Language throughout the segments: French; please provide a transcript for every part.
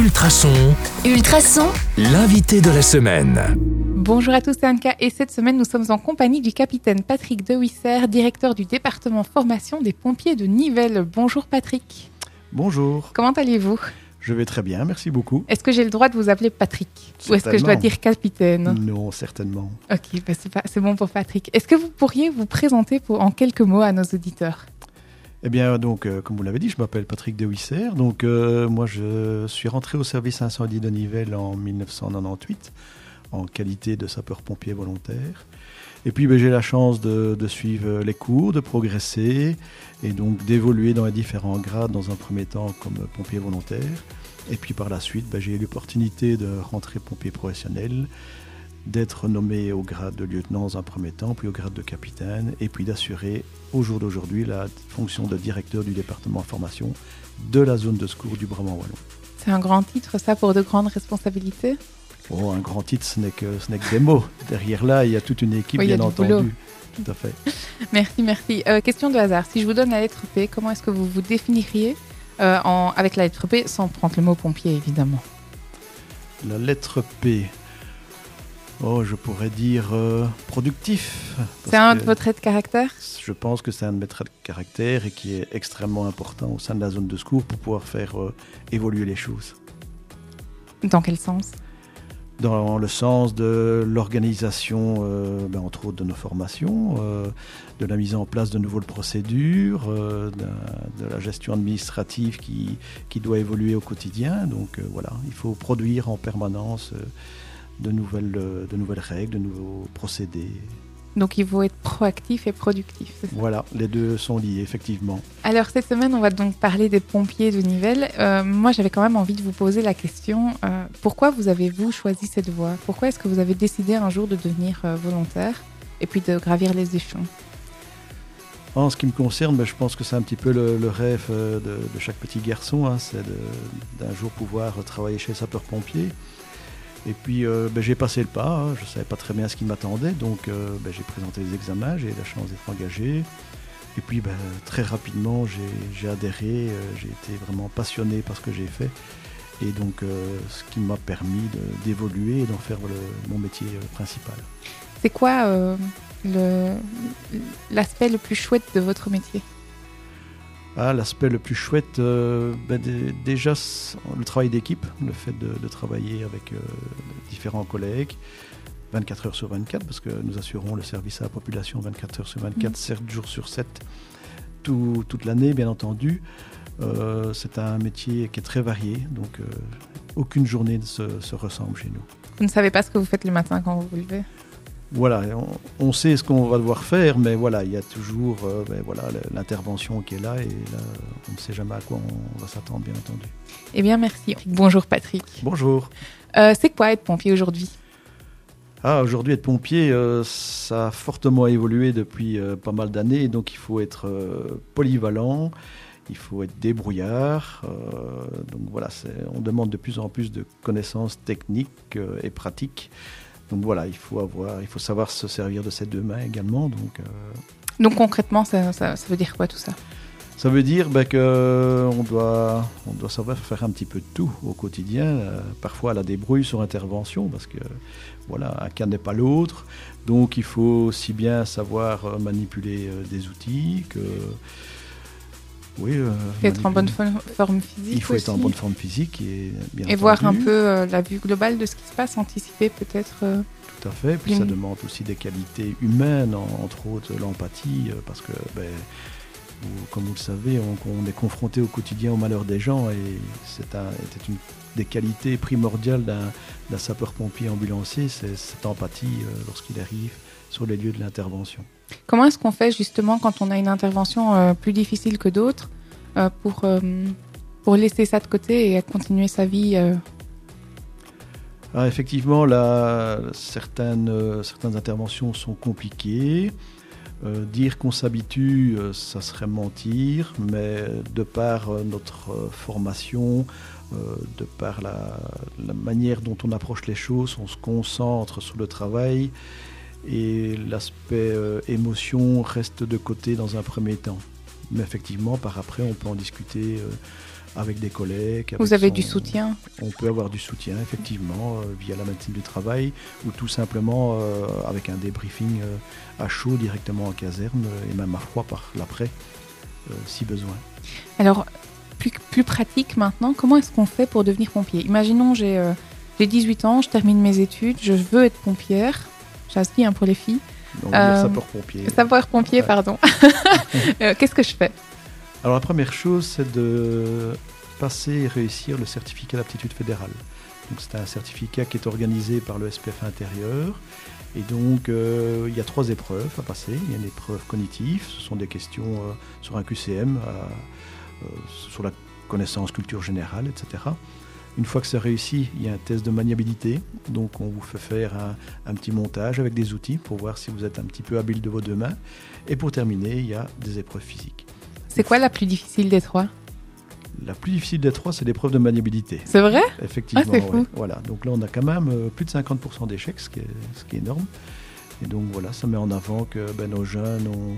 Ultrason, Ultrason, l'invité de la semaine. Bonjour à tous, c'est Anka et cette semaine nous sommes en compagnie du capitaine Patrick De Wisser, directeur du département formation des pompiers de Nivelles. Bonjour Patrick. Bonjour, Comment allez-vous? Je vais très bien, merci beaucoup. Est-ce que j'ai le droit de vous appeler Patrick? Ou est-ce que je dois dire capitaine? Non, certainement. Ok, bah c'est bon pour Patrick. Est-ce que vous pourriez vous présenter pour, en quelques mots à nos auditeurs? Eh bien, donc, euh, comme vous l'avez dit, je m'appelle Patrick De Wisser. Donc, euh, moi, je suis rentré au service incendie de Nivelles en 1998 en qualité de sapeur-pompier volontaire. Et puis, ben, j'ai la chance de, suivre les cours, de progresser et donc d'évoluer dans les différents grades dans un premier temps comme pompier volontaire. Et puis, par la suite, ben, j'ai eu l'opportunité de rentrer pompier professionnel, d'être nommé au grade de lieutenant dans un premier temps, puis au grade de capitaine, et puis d'assurer au jour d'aujourd'hui la fonction de directeur du département formation de la zone de secours du Brabant Wallon. C'est un grand titre, ça, pour de grandes responsabilités? Oh, un grand titre, ce n'est que, ce n'est que des mots. Derrière là, il y a toute une équipe, Oui, bien boulot. entendu. Tout à fait. Merci, merci. Euh, question de hasard, si je vous donne la lettre P, comment est-ce que vous vous définiriez euh, en- avec la lettre P, sans prendre le mot pompier évidemment? La lettre P. Oh, je pourrais dire euh, productif. C'est un de vos traits de caractère? Je pense que c'est un de mes traits de caractère et qui est extrêmement important au sein de la zone de secours pour pouvoir faire euh, évoluer les choses. Dans quel sens? Dans le sens de l'organisation, euh, ben, entre autres, de nos formations, euh, de la mise en place de nouvelles procédures, euh, de, de la gestion administrative qui, qui doit évoluer au quotidien. Donc voilà, il faut produire en permanence de, nouvelles, euh, de nouvelles règles, de nouveaux procédés. Donc il faut être proactif et productif. Voilà, les deux sont liés, effectivement. Alors cette semaine, on va donc parler des pompiers de Nivelles. Euh, moi, j'avais quand même envie de vous poser la question euh, pourquoi vous avez-vous choisi cette voie? Pourquoi est-ce que vous avez décidé un jour de devenir euh, volontaire et puis de gravir les échelons? En ce qui me concerne, ben, je pense que c'est un petit peu le, le rêve de, de chaque petit garçon, hein, c'est d'un jour pouvoir travailler chez sapeur-pompier. Et puis euh, ben, j'ai passé le pas, hein, je ne savais pas très bien ce qui m'attendait, donc euh, ben, j'ai présenté les examens, j'ai eu la chance d'être engagé. Et puis ben, très rapidement j'ai- adhéré, euh, j'ai été vraiment passionné par ce que j'ai fait. Et donc ce qui m'a permis d'évoluer et d'en faire mon métier principal. C'est quoi l'aspect le plus chouette de votre métier? Ah, l'aspect le plus chouette, euh, ben, dé- déjà le travail d'équipe, le fait de, de travailler avec euh, différents collègues, 24 heures sur 24, parce que nous assurons le service à la population 24 heures sur 24, Mhm. 7 jours sur 7, tout- toute l'année, bien entendu. Euh, c'est un métier qui est très varié, donc aucune journée ne se, se ressemble chez nous. Vous ne savez pas ce que vous faites le matin quand vous vous levez? Voilà, on, on sait ce qu'on va devoir faire, mais voilà, il y a toujours euh, ben, voilà, l'intervention qui est là, et là, on ne sait jamais à quoi on va s'attendre, bien entendu. Eh bien, merci. Bonjour Patrick. Bonjour. Euh, C'est quoi être pompier aujourd'hui? Ah, aujourd'hui, être pompier, euh, ça a fortement évolué depuis pas mal d'années. Donc, il faut être polyvalent, il faut être débrouillard. donc, voilà, on demande de plus en plus de connaissances techniques et pratiques. Donc, voilà, il faut, avoir, il faut savoir se servir de ses deux mains également. Donc, euh, Donc concrètement, ça, ça- ça veut dire quoi tout ça? Ça veut dire ben, qu'on doit, on doit savoir faire un petit peu de tout au quotidien. euh, parfois la débrouille sur intervention, parce que voilà, un cas n'est pas l'autre. Donc il faut aussi bien savoir euh, manipuler euh, des outils que. Oui, euh, Être en bonne forme physique Il faut être en aussi bonne forme physique et bien Et voir un peu euh, la vue globale de ce qui se passe, anticiper peut-être. euh, Tout à fait. Puis ça demande aussi des qualités humaines, en- entre autres l'empathie, parce que, ben, comme vous le savez, on, on est confronté au quotidien au malheur des gens et c'est un- c'est une des qualités primordiales d'un d'un sapeur-pompier ambulancier, c'est cette empathie euh, lorsqu'il arrive sur les lieux de l'intervention. Comment est-ce qu'on fait justement quand on a une intervention euh, plus difficile que d'autres euh, pour, euh, pour laisser ça de côté et continuer sa vie Ah, effectivement, là, certaines, certaines interventions sont compliquées. Dire qu'on s'habitue, ça serait mentir, mais de par notre formation, de par la manière dont on approche les choses, on se concentre sur le travail et l'aspect euh, émotion reste de côté dans un premier temps. Mais effectivement, par après, on peut en discuter euh, avec des collègues. Vous avez son- du soutien On peut avoir du soutien, effectivement, euh, via la médecine du travail ou tout simplement avec un débriefing à chaud directement en caserne et même à froid par l'après, si besoin. Alors, plus, plus pratique maintenant, comment est-ce qu'on fait pour devenir pompier? Imaginons, j'ai j'ai 18 ans, je termine mes études, je veux être pompière. J'aspire hein, pour les filles. Donc, Euh, sapeur-pompier. Sapeur-pompier, Ouais. pardon. Euh, Qu'est-ce que je fais? Alors la première chose, c'est de passer et réussir le certificat d'aptitude fédérale. Donc c'est un certificat qui est organisé par le SPF intérieur. Et donc euh, il y a trois épreuves à passer. Il y a une épreuve cognitive, ce sont des questions euh, sur un QCM, sur la connaissance culture générale, etc. Une fois que c'est réussi, il y a un test de maniabilité. Donc on vous fait faire un, un petit montage avec des outils pour voir si vous êtes un petit peu habile de vos deux mains. Et pour terminer, il y a des épreuves physiques. C'est quoi la plus difficile des trois? La plus difficile des trois, c'est l'épreuve de maniabilité. C'est vrai? Effectivement, Ah, ouais. voilà. Donc là, on a quand même euh, plus de 50% d'échecs, ce, qui est- ce qui est énorme. Et donc voilà, ça met en avant que ben, nos jeunes ont,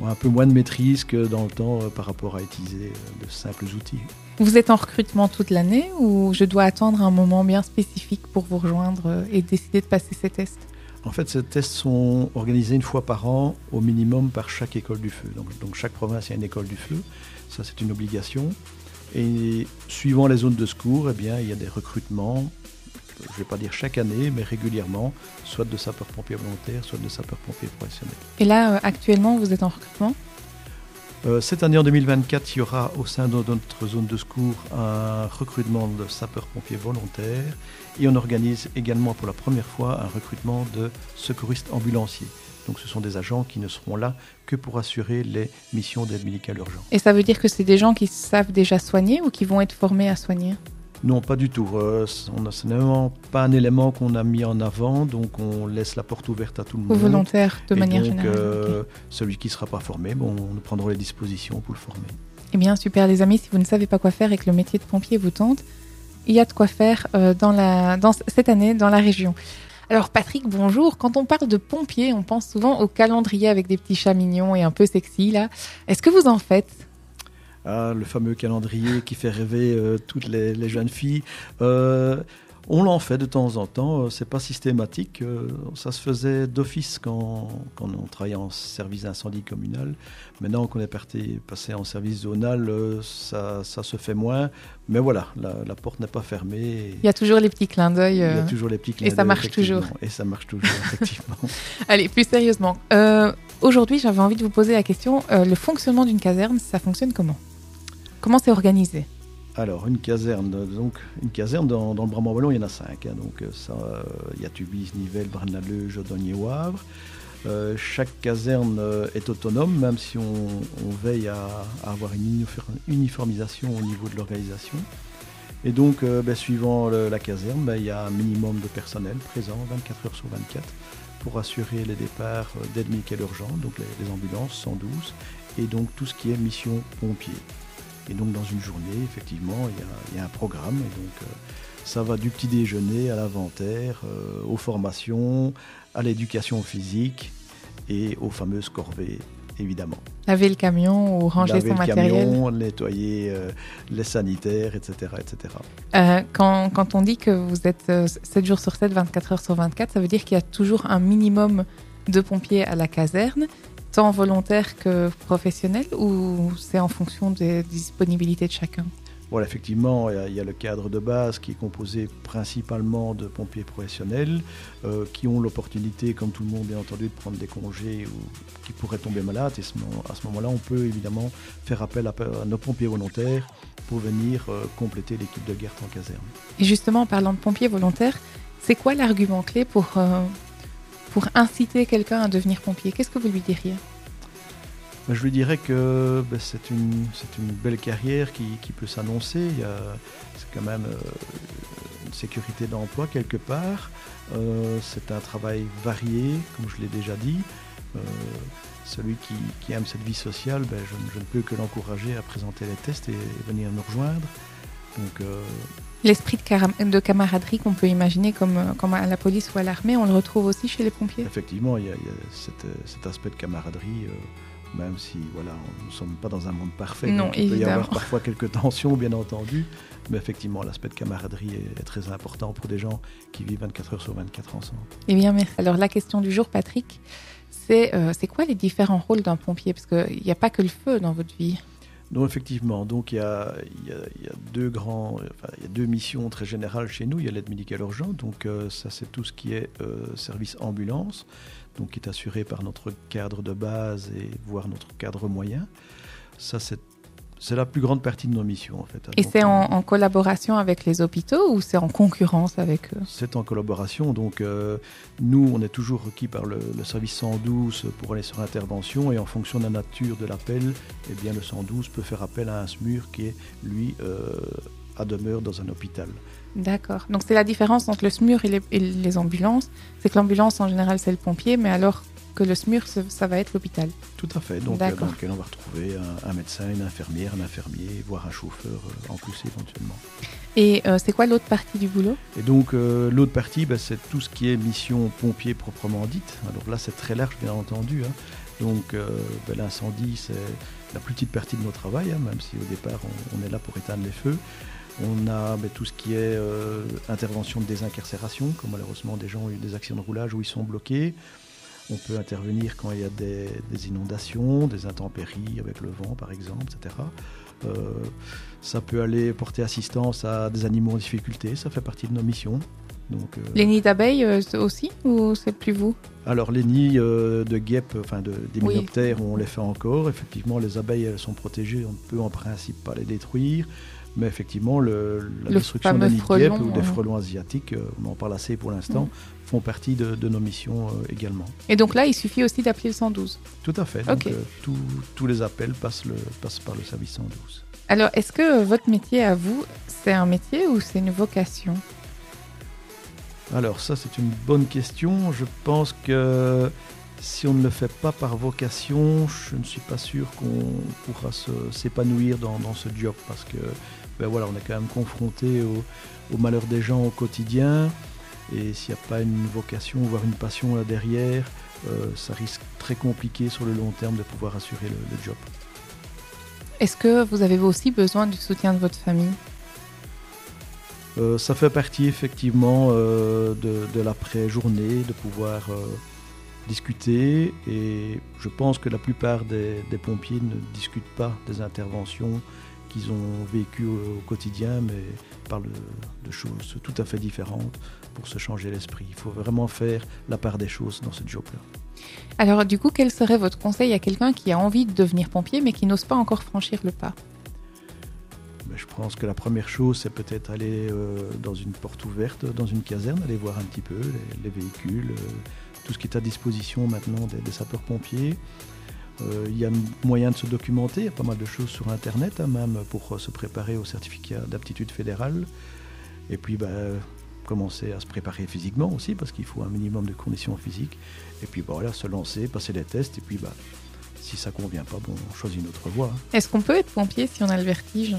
ont un peu moins de maîtrise que dans le temps euh, par rapport à utiliser euh, de simples outils. Vous êtes en recrutement toute l'année ou je dois attendre un moment bien spécifique pour vous rejoindre euh, et décider de passer ces tests? En fait, ces tests sont organisés une fois par an, au minimum par chaque école du feu. Donc, donc chaque province a une école du feu. Ça, c'est une obligation. Et suivant les zones de secours, eh bien, il y a des recrutements, je ne vais pas dire chaque année, mais régulièrement, soit de sapeurs-pompiers volontaires, soit de sapeurs-pompiers professionnels. Et là, euh, actuellement, vous êtes en recrutement? Euh, cette année, en 2024, il y aura au sein de notre zone de secours un recrutement de sapeurs-pompiers volontaires et on organise également pour la première fois un recrutement de secouristes ambulanciers. Donc ce sont des agents qui ne seront là que pour assurer les missions d'aide médicale urgente. Et ça veut dire que c'est des gens qui savent déjà soigner ou qui vont être formés à soigner? Non, pas du tout. Euh, on ce n'est vraiment pas un élément qu'on a mis en avant, donc on laisse la porte ouverte à tout le Aux monde. volontaires de Et manière donc, générale euh, celui qui ne sera pas formé, bon, nous prendrons les dispositions pour le former. Eh bien, super, les amis, si vous ne savez pas quoi faire et que le métier de pompier vous tente, il y a de quoi faire euh, dans la, dans, cette année dans la région. Alors, Patrick, bonjour. Quand on parle de pompier, on pense souvent au calendrier avec des petits chats mignons et un peu sexy, là. Est-ce que vous en faites? Ah, le fameux calendrier qui fait rêver euh, toutes les, les jeunes filles. Euh, on l'en fait de temps en temps, euh, c'est pas systématique. ça se faisait d'office quand, quand on travaillait en service d'incendie communal. Maintenant qu'on est parti, passé en service zonal, ça, ça se fait moins. Mais voilà, la, la porte n'est pas fermée. Il y a toujours les petits clins d'œil. Il y a toujours les petits clins et ça d'œil, marche toujours. Et ça marche toujours, effectivement. Allez, plus sérieusement. Euh, Aujourd'hui, j'avais envie de vous poser la question euh, le fonctionnement d'une caserne, ça fonctionne comment? Comment c'est organisé? Alors, une caserne, euh, donc une caserne dans, le Brabant Wallon, il y en a cinq. hein. donc, euh, ça, euh, il y a Tubis, Nivelles, Braine-l'Alleud, Jodogne et Wavre. Euh, chaque caserne euh, est autonome, même si on, veille à, avoir une unifor- uniformisation au niveau de l'organisation. Et donc, euh, ben, suivant la caserne, ben, il y a un minimum de personnel présent 24 heures sur 24 pour assurer les départs d'aide médicale urgente, donc les, ambulances 112, et donc tout ce qui est mission pompier. Et donc dans une journée, effectivement, il y a, il y a un programme. Et donc euh, ça va du petit déjeuner à l'inventaire, euh, aux formations, à l'éducation physique et aux fameuses corvées, évidemment. Laver le camion ou ranger Laver son le matériel camion, nettoyer euh, les sanitaires, etc. etc. Euh, quand, quand on dit que vous êtes euh, 7 jours sur 7, 24 heures sur 24, ça veut dire qu'il y a toujours un minimum de pompiers à la caserne, tant volontaires que professionnels, ou c'est en fonction des disponibilités de chacun? Voilà, effectivement, il y, a, le cadre de base qui est composé principalement de pompiers professionnels euh, qui ont l'opportunité, comme tout le monde bien entendu, de prendre des congés ou qui pourraient tomber malades. Et à ce moment-là, on peut évidemment faire appel à, nos pompiers volontaires pour venir euh, compléter l'équipe de garde en caserne. Et justement, en parlant de pompiers volontaires, c'est quoi l'argument clé pour, euh, pour inciter quelqu'un à devenir pompier? Qu'est-ce que vous lui diriez? Ben, Je lui dirais que ben, c'est une, belle carrière qui, qui peut s'annoncer. C'est quand même euh, une sécurité d'emploi quelque part. Euh, c'est un travail varié, comme je l'ai déjà dit. Euh, celui qui, qui aime cette vie sociale, ben, je, ne- je ne peux que l'encourager à présenter les tests et, venir nous rejoindre. Donc, euh, L'esprit de, camaraderie qu'on peut imaginer comme, comme à la police ou à l'armée, on le retrouve aussi chez les pompiers? Effectivement, il y a, il y a cet, cet aspect de camaraderie même si voilà, nous ne sommes pas dans un monde parfait. Non, donc il peut y avoir parfois quelques tensions, bien entendu. Mais effectivement, l'aspect de camaraderie est, est très important pour des gens qui vivent 24 heures sur 24 ensemble. Eh bien, merci. Alors, la question du jour, Patrick, c'est euh, c'est quoi les différents rôles d'un pompier? Parce qu'il n'y a pas que le feu dans votre vie. Donc effectivement, donc il y a, deux grands, il y a deux missions très générales chez nous. Il y a l'aide médicale urgente, donc euh, ça c'est tout ce qui est euh, service ambulance, donc qui est assuré par notre cadre de base et voire notre cadre moyen. Ça c'est c'est la plus grande partie de nos missions en fait. Et c'est on- en, en collaboration avec les hôpitaux ou c'est en concurrence avec eux C'est en collaboration, donc euh, nous on est toujours requis par le, le service 112 pour aller sur intervention et en fonction de la nature de l'appel, eh bien le 112 peut faire appel à un SMUR qui est lui euh, à demeure dans un hôpital. D'accord. Donc, c'est la différence entre le SMUR et les, et les ambulances. C'est que l'ambulance, en général, c'est le pompier, mais alors que le SMUR, ça va être l'hôpital. Tout à fait, donc euh, dans lequel on va retrouver un, un médecin, une infirmière, un infirmier, voire un chauffeur euh, en plus éventuellement. Et euh, c'est quoi l'autre partie du boulot? Et donc euh, l'autre partie, bah, c'est tout ce qui est mission pompier proprement dite. Alors là, c'est très large, bien entendu. hein. Donc euh, bah, l'incendie, c'est la plus petite partie de notre travail, hein, même si au départ, on, on est là pour éteindre les feux. On a bah, tout ce qui est intervention de désincarcération, comme malheureusement des gens ont eu des accidents de roulage où ils sont bloqués. On peut intervenir quand il y a des, inondations, des intempéries avec le vent par exemple, etc. Euh, ça peut aller porter assistance à des animaux en difficulté, ça fait partie de nos missions. Donc, Les nids d'abeilles aussi Ou c'est plus vous? Alors les nids euh, de guêpes, enfin de, des Oui. mynoptères, on les fait encore. Effectivement, les abeilles elles sont protégées, on ne peut en principe pas les détruire. Mais effectivement, le, la Le destruction des nids de guêpes ou des frelons asiatiques, euh, on en parle assez pour l'instant, font partie de, de nos missions euh, également. Et donc là, il suffit aussi d'appeler le 112. Tout à fait. Donc tous- les appels passent, le, passent par le service 112. Alors, est-ce que votre métier à vous, c'est un métier ou c'est une vocation? Alors ça c'est une bonne question. Je pense que si on ne le fait pas par vocation, je ne suis pas sûr qu'on pourra s'épanouir dans, ce job parce que ben voilà, on est quand même confronté au, malheur des gens au quotidien et s'il n'y a pas une vocation, voire une passion là derrière, euh, ça risque très compliqué sur le long terme de pouvoir assurer le job. Est-ce que vous avez aussi besoin du soutien de votre famille? Euh, ça fait partie effectivement euh, de, l'après-journée, de pouvoir euh, discuter. Et je pense que la plupart des, pompiers ne discutent pas des interventions qu'ils ont vécues au, au quotidien, mais parlent de, choses tout à fait différentes pour se changer l'esprit. Il faut vraiment faire la part des choses dans ce job-là. Alors, du coup, quel serait votre conseil à quelqu'un qui a envie de devenir pompier mais qui n'ose pas encore franchir le pas? Je pense que la première chose, c'est peut-être aller euh, dans une porte ouverte, dans une caserne, aller voir un petit peu les, les véhicules, euh, tout ce qui est à disposition maintenant des, sapeurs-pompiers. Euh, Il y a moyen de se documenter, il y a pas mal de choses sur Internet, hein, même pour se préparer au certificat d'aptitude fédérale. Et puis, bah, commencer à se préparer physiquement aussi, parce qu'il faut un minimum de conditions physiques. Et puis, bah, voilà, se lancer, passer les tests, et puis, si ça convient pas, bon, on choisit une autre voie. hein. Est-ce qu'on peut être pompier si on a le vertige?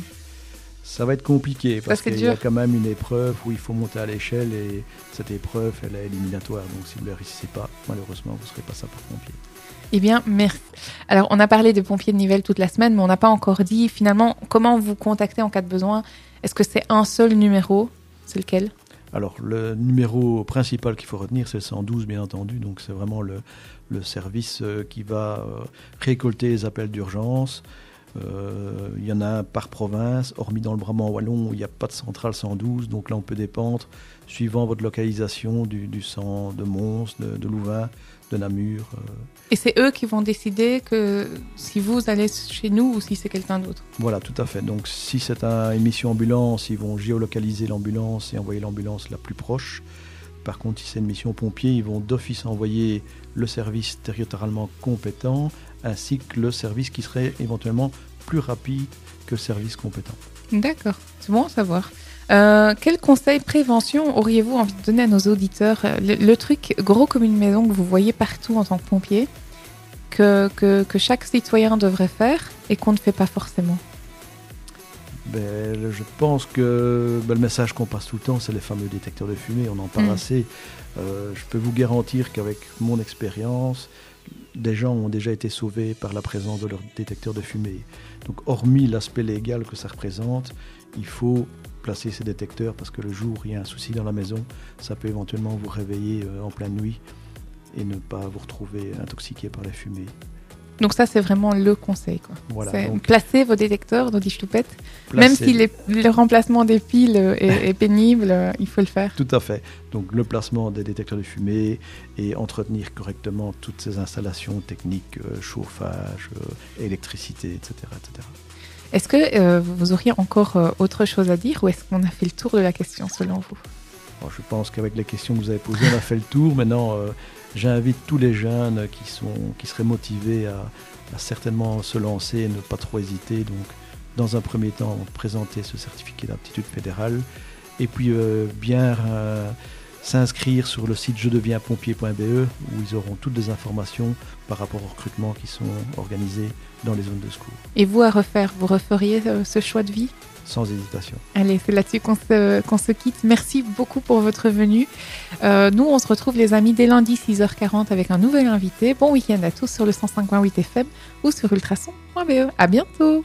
Ça va être compliqué parce qu'il y a quand même une épreuve où il faut monter à l'échelle et cette épreuve, elle est éliminatoire. Donc si vous ne la réussissez pas, malheureusement, vous ne serez pas sapeur-pompier. Eh bien, merci. Alors, on a parlé des pompiers de Nivelles toute la semaine, mais on n'a pas encore dit finalement comment vous contacter en cas de besoin? Est-ce que c'est un seul numéro? C'est lequel? Alors le numéro principal qu'il faut retenir, c'est le 112, bien entendu. Donc c'est vraiment le, le service euh, qui va euh, récolter les appels d'urgence. Euh, il y en a par province, hormis dans le Brabant wallon où il n'y a pas de centrale 112. Donc là, on peut dépendre, suivant votre localisation, du, du centre de Mons, de, de Louvain, de Namur. euh, Et c'est eux qui vont décider que si vous allez chez nous ou si c'est quelqu'un d'autre. Voilà, tout à fait. Donc si c'est un- une mission ambulance, ils vont géolocaliser l'ambulance et envoyer l'ambulance la plus proche. Par contre, si c'est une mission pompier, ils vont d'office envoyer le service territorialement compétent ainsi que le service qui serait éventuellement plus rapide que le service compétent. D'accord, c'est bon à savoir. Euh, quel conseil prévention auriez-vous envie de donner à nos auditeurs? Euh, le, le truc gros comme une maison que vous voyez partout en tant que pompier, que, que, que chaque citoyen devrait faire et qu'on ne fait pas forcément? Ben, je pense que ben, le message qu'on passe tout le temps, c'est les fameux détecteurs de fumée. On en parle Mm. assez. Euh, je peux vous garantir qu'avec mon expérience, des gens ont déjà été sauvés par la présence de leur détecteur de fumée. Donc hormis l'aspect légal que ça représente, il faut placer ces détecteurs parce que le jour où il y a un souci dans la maison, ça peut éventuellement vous réveiller euh, en pleine nuit et ne pas vous retrouver intoxiqué par la fumée. Donc ça, c'est vraiment le conseil. Quoi. Voilà, donc, placer vos détecteurs dans des ch'toupettes. Même si les- le remplacement des piles est, est pénible, euh, il faut le faire. Tout à fait. Donc le placement des détecteurs de fumée et entretenir correctement toutes ces installations techniques, euh, chauffage, euh, électricité, etc. etc. Est-ce que euh, vous auriez encore autre chose à dire ou est-ce qu'on a fait le tour de la question selon vous? Je pense qu'avec les questions que vous avez posées, on a fait le tour. Maintenant, j'invite tous les jeunes qui, sont, qui seraient motivés à, certainement se lancer et ne pas trop hésiter. Donc, dans un premier temps, présenter ce certificat d'aptitude fédérale et puis euh, bien euh, s'inscrire sur le site je deviens pompier.be où ils auront toutes les informations par rapport aux recrutements qui sont organisés dans les zones de secours, Et vous à refaire, vous referiez euh, ce choix de vie? Sans hésitation. Allez, c'est là-dessus qu'on se, se quitte. Merci beaucoup pour votre venue. Euh, nous, on se retrouve les amis dès lundi 6h40 avec un nouvel invité. Bon week-end à tous sur le 105.8 FM ou sur ultrason.be. À bientôt